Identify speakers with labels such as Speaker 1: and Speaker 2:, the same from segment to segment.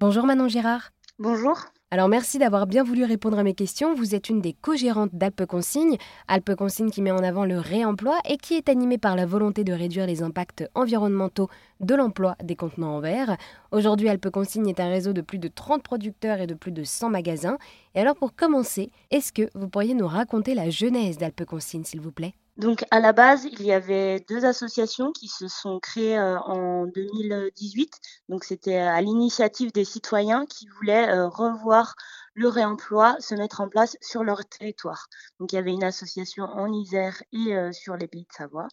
Speaker 1: Bonjour Manon Gérard.
Speaker 2: Bonjour.
Speaker 1: Alors merci d'avoir bien voulu répondre à mes questions. Vous êtes une des co-gérantes d'Alpe Consigne, Alpe Consigne qui met en avant le réemploi et qui est animée par la volonté de réduire les impacts environnementaux de l'emploi des contenants en verre. Aujourd'hui, Alpe Consigne est un réseau de plus de 30 producteurs et de plus de 100 magasins. Et alors pour commencer, est-ce que vous pourriez nous raconter la genèse d'Alpe Consigne s'il vous plaît?
Speaker 2: Donc à la base, il y avait deux associations qui se sont créées euh, en 2018. Donc c'était à l'initiative des citoyens qui voulaient euh, revoir le réemploi se mettre en place sur leur territoire. Donc il y avait une association en Isère et euh, sur les Pays de Savoie.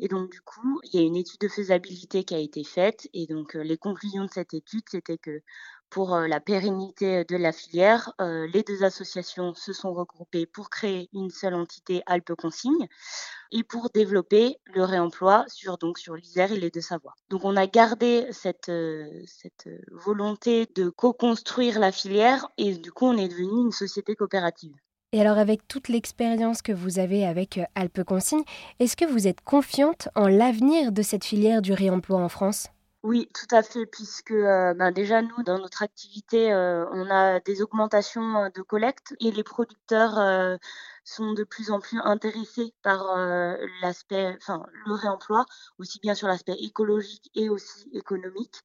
Speaker 2: Et donc du coup, il y a une étude de faisabilité qui a été faite et donc les conclusions de cette étude, c'était que pour la pérennité de la filière, les deux associations se sont regroupées pour créer une seule entité Alpes Consigne et pour développer le réemploi sur donc l'Isère et les Deux-Savoie. Donc on a gardé cette, cette volonté de co-construire la filière et du coup on est devenu une société coopérative.
Speaker 1: Et alors avec toute l'expérience que vous avez avec Alpes Consigne, est-ce que vous êtes confiante en l'avenir de cette filière du réemploi en France?
Speaker 2: Oui, tout à fait, puisque euh, ben, déjà nous, dans notre activité, euh, on a des augmentations euh, de collecte et les producteurs sont de plus en plus intéressés par l'aspect, enfin le réemploi, aussi bien sur l'aspect écologique et aussi économique.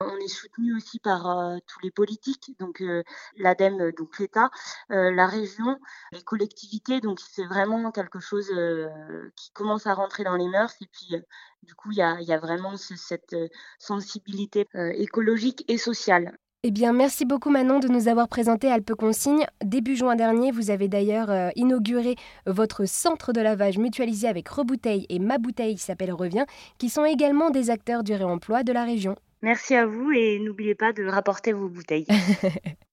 Speaker 2: On est soutenu aussi par tous les politiques, donc l'ADEME, donc l'État, la région, les collectivités, donc c'est vraiment quelque chose qui commence à rentrer dans les mœurs et puis du coup il y a, vraiment cette sensibilité écologique et sociale.
Speaker 1: Eh bien, merci beaucoup Manon de nous avoir présenté Alpe Consigne. Début juin dernier, vous avez d'ailleurs euh, inauguré votre centre de lavage mutualisé avec Rebouteille et Ma Bouteille qui s'appelle Revient, qui sont également des acteurs du réemploi de la région.
Speaker 2: Merci à vous et n'oubliez pas de rapporter vos bouteilles.